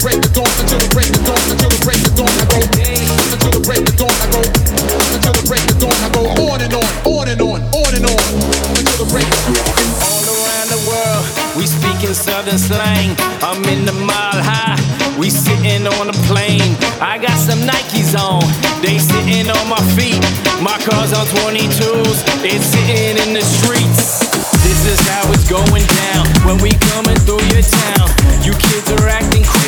break the until the break dawn I go until the break dawn I go until the break dawn I go on and on on and on on and on until the break all around the world. We southern slang. I'm in the mile high. We sitting on a plane. I got some Nikes on. They sitting on my feet. My car's on 22s. It's sitting in the streets. This is how it's going down when we coming through your town. You kids are acting crazy.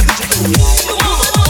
我。